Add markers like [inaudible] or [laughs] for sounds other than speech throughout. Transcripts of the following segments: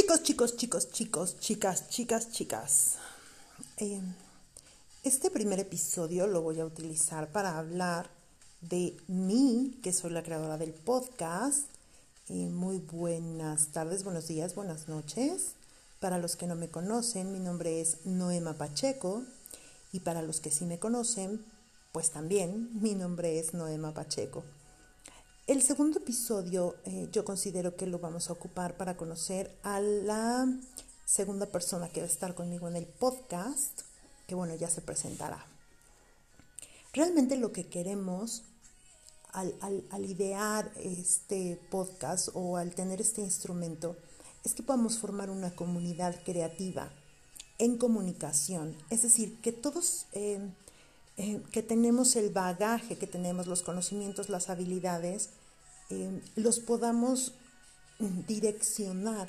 Chicos, chicos, chicos, chicos, chicas, chicas, chicas. Eh, este primer episodio lo voy a utilizar para hablar de mí, que soy la creadora del podcast. Eh, muy buenas tardes, buenos días, buenas noches. Para los que no me conocen, mi nombre es Noema Pacheco. Y para los que sí me conocen, pues también mi nombre es Noema Pacheco. El segundo episodio eh, yo considero que lo vamos a ocupar para conocer a la segunda persona que va a estar conmigo en el podcast, que bueno, ya se presentará. Realmente lo que queremos al, al idear este podcast o al tener este instrumento es que podamos formar una comunidad creativa en comunicación, es decir, que todos eh, eh, que tenemos el bagaje, que tenemos los conocimientos, las habilidades, eh, los podamos direccionar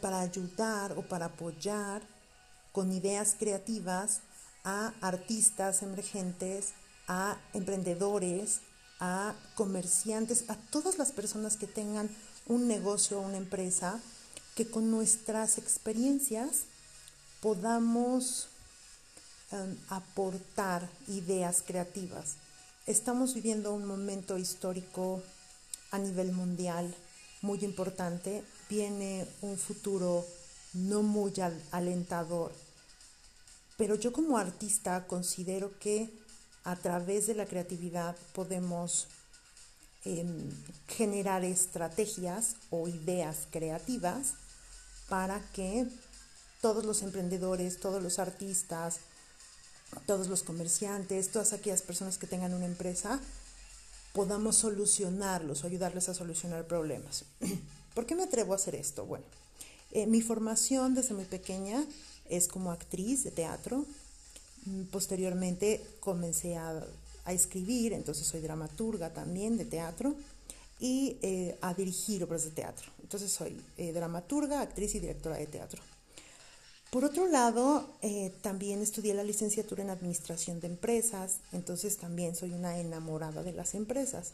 para ayudar o para apoyar con ideas creativas a artistas emergentes, a emprendedores, a comerciantes, a todas las personas que tengan un negocio o una empresa que con nuestras experiencias podamos aportar ideas creativas. Estamos viviendo un momento histórico a nivel mundial muy importante. Viene un futuro no muy alentador. Pero yo como artista considero que a través de la creatividad podemos em, generar estrategias o ideas creativas para que todos los emprendedores, todos los artistas, todos los comerciantes, todas aquellas personas que tengan una empresa, podamos solucionarlos o ayudarles a solucionar problemas. [clears throat] ¿Por qué me atrevo a hacer esto? Bueno, eh, mi formación desde muy pequeña es como actriz de teatro. Mm, posteriormente comencé a, escribir, entonces soy dramaturga también de teatro y eh, a dirigir obras de teatro. Entonces soy eh, dramaturga, actriz y directora de teatro. Por otro lado, eh, también estudié la licenciatura en Administración de Empresas, entonces también soy una enamorada de las empresas.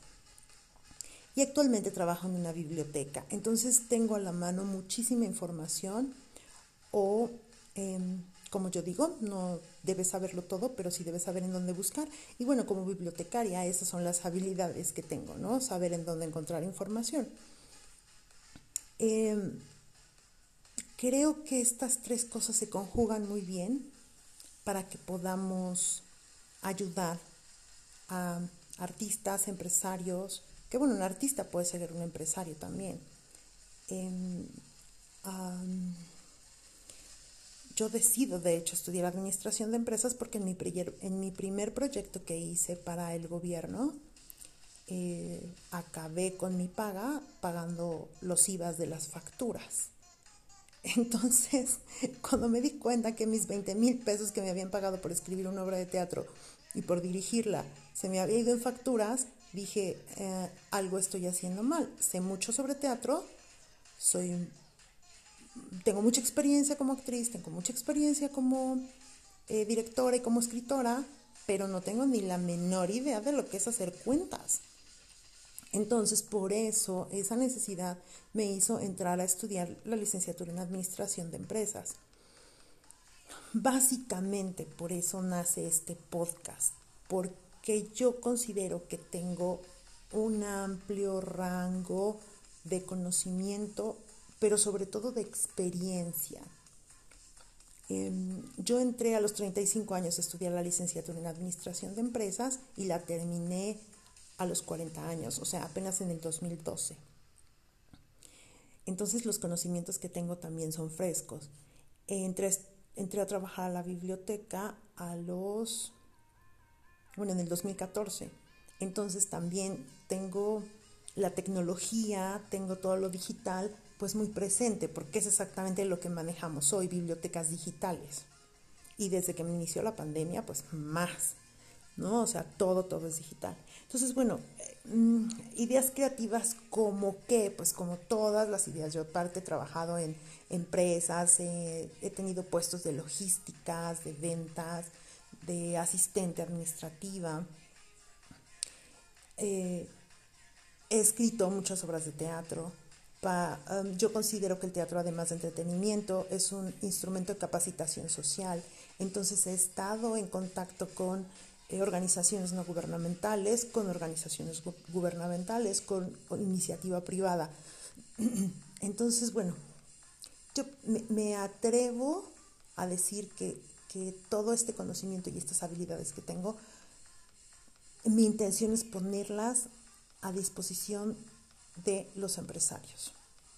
Y actualmente trabajo en una biblioteca, entonces tengo a la mano muchísima información o, em, como yo digo, no debes saberlo todo, pero sí debes saber en dónde buscar. Y bueno, como bibliotecaria, esas son las habilidades que tengo, ¿no? Saber en dónde encontrar información. Em, creo que estas tres cosas se conjugan muy bien para que podamos ayudar a artistas, empresarios, que bueno, un artista puede ser un empresario también. Em, yo decido, de hecho, estudiar administración de empresas porque en mi, primer proyecto que hice para el gobierno, eh, acabé con mi paga pagando los IVAs de las facturas. Entonces, [laughs] cuando me di cuenta que mis 20 mil pesos que me habían pagado por escribir una obra de teatro y por dirigirla se me había ido en facturas, dije, eh, algo estoy haciendo mal. Sé mucho sobre teatro, soy, tengo mucha experiencia como actriz, tengo mucha experiencia como eh, directora y como escritora, pero no tengo ni la menor idea de lo que es hacer cuentas. Entonces, por eso, esa necesidad me hizo entrar a estudiar la licenciatura en Administración de Empresas. Básicamente, por eso nace este podcast, porque yo considero que tengo un amplio rango de conocimiento, pero sobre todo de experiencia. Em, yo entré a los 35 años a estudiar la licenciatura en Administración de Empresas y la terminé a los 40 años, o sea, apenas en el 2012. Entonces los conocimientos que tengo también son frescos. Entré, a trabajar a la biblioteca a los, bueno, en el 2014. Entonces también tengo la tecnología, tengo todo lo digital, pues muy presente, porque es exactamente lo que manejamos hoy, bibliotecas digitales. Y desde que me inició la pandemia, pues más. ¿No? O sea, todo, todo es digital. Entonces, bueno, mm, ideas creativas como qué, pues como todas las ideas. Yo aparte he trabajado en empresas, he tenido puestos de logísticas, de ventas, de asistente administrativa. Eh, he escrito muchas obras de teatro. Um, yo considero que el teatro, además de entretenimiento, es un instrumento de capacitación social. Entonces he estado en contacto con eh, organizaciones no gubernamentales, con organizaciones gubernamentales, con, iniciativa privada. [clears throat] Entonces, bueno, yo me, atrevo a decir que, que todo este conocimiento y estas habilidades que tengo, mi intención es ponerlas a disposición de los empresarios,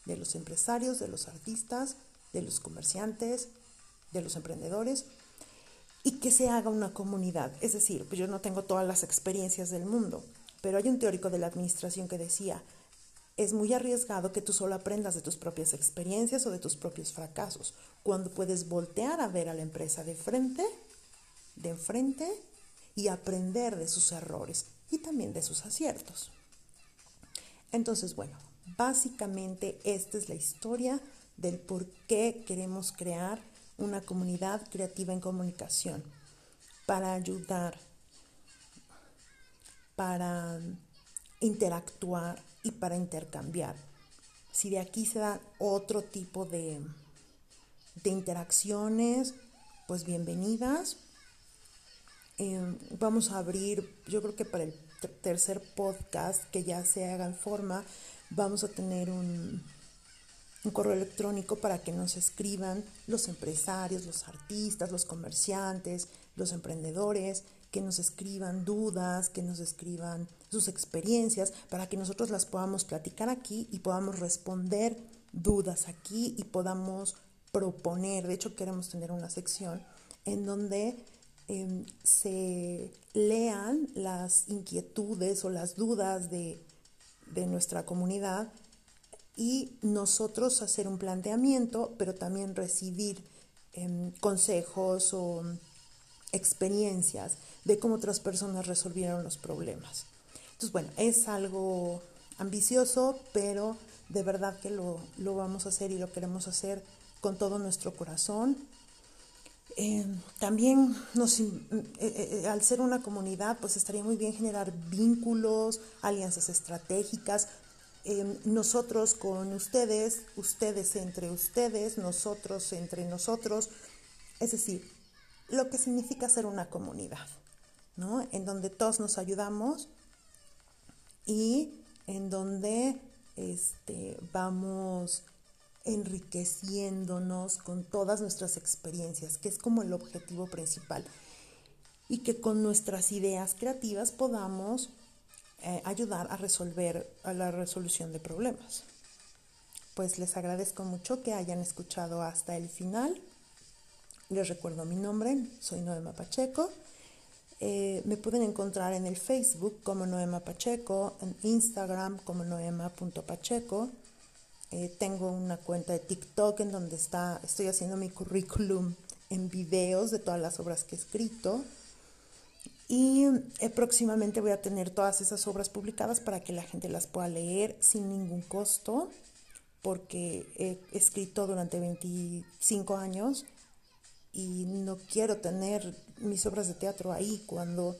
de los empresarios, de los artistas, de los comerciantes, de los emprendedores, y que se haga una comunidad. Es decir, pues yo no tengo todas las experiencias del mundo, pero hay un teórico de la administración que decía, es muy arriesgado que tú solo aprendas de tus propias experiencias o de tus propios fracasos, cuando puedes voltear a ver a la empresa de frente, de enfrente, y aprender de sus errores y también de sus aciertos. Entonces, bueno, básicamente esta es la historia del por qué queremos crear una comunidad creativa en comunicación para ayudar, para interactuar y para intercambiar. Si de aquí se da otro tipo de, de interacciones, pues bienvenidas. Eh, vamos a abrir, yo creo que para el tercer podcast que ya se haga en forma, vamos a tener un, un correo electrónico para que nos escriban los empresarios, los artistas, los comerciantes, los emprendedores, que nos escriban dudas, que nos escriban sus experiencias, para que nosotros las podamos platicar aquí y podamos responder dudas aquí y podamos proponer. De hecho, queremos tener una sección en donde Em, se lean las inquietudes o las dudas de, nuestra comunidad y nosotros hacer un planteamiento, pero también recibir em, consejos o experiencias de cómo otras personas resolvieron los problemas. Entonces, bueno, es algo ambicioso, pero de verdad que lo, lo vamos a hacer y lo queremos hacer con todo nuestro corazón eh, también nos, eh, eh, al ser una comunidad, pues estaría muy bien generar vínculos, alianzas estratégicas. Nosotros con ustedes, ustedes entre ustedes, nosotros entre nosotros. Es decir, lo que significa ser una comunidad, ¿no? En donde todos nos ayudamos y en donde este, vamos enriqueciéndonos con todas nuestras experiencias, que es como el objetivo principal. Y que con nuestras ideas creativas podamos eh, ayudar a resolver la resolución de problemas. Pues les agradezco mucho que hayan escuchado hasta el final. Les recuerdo mi nombre, soy Noema Pacheco. Eh, me pueden encontrar en el Facebook como Noema Pacheco, en Instagram como noema.pacheco eh, tengo una cuenta de TikTok en donde está, estoy haciendo mi currículum en videos de todas las obras que he escrito. Y eh, próximamente voy a tener todas esas obras publicadas para que la gente las pueda leer sin ningún costo, porque he escrito durante 25 años y no quiero tener mis obras de teatro ahí cuando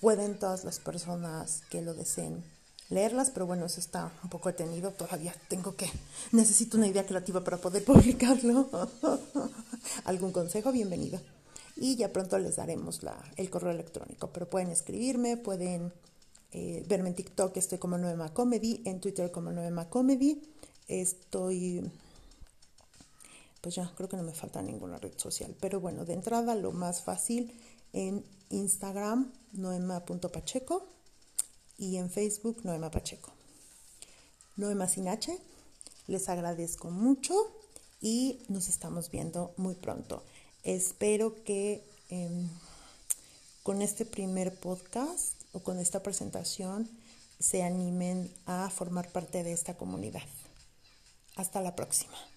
pueden todas las personas que lo deseen leerlas, pero bueno, eso está un poco detenido. Todavía tengo que, necesito una idea creativa para poder [laughs] publicarlo. [laughs] ¿Algún consejo? Bienvenido. Y ya pronto les daremos la, el correo electrónico, pero pueden escribirme, pueden eh, verme en TikTok, estoy como Noema Comedy, en Twitter como Noema Comedy. Estoy, pues ya, creo que no me falta ninguna red social, pero bueno, de entrada lo más fácil en Instagram, noema.pacheco y en Facebook Noema Pacheco. Noema Sinache, les agradezco mucho y nos estamos viendo muy pronto. Espero que em, con este primer podcast o con esta presentación se animen a formar parte de esta comunidad. Hasta la próxima.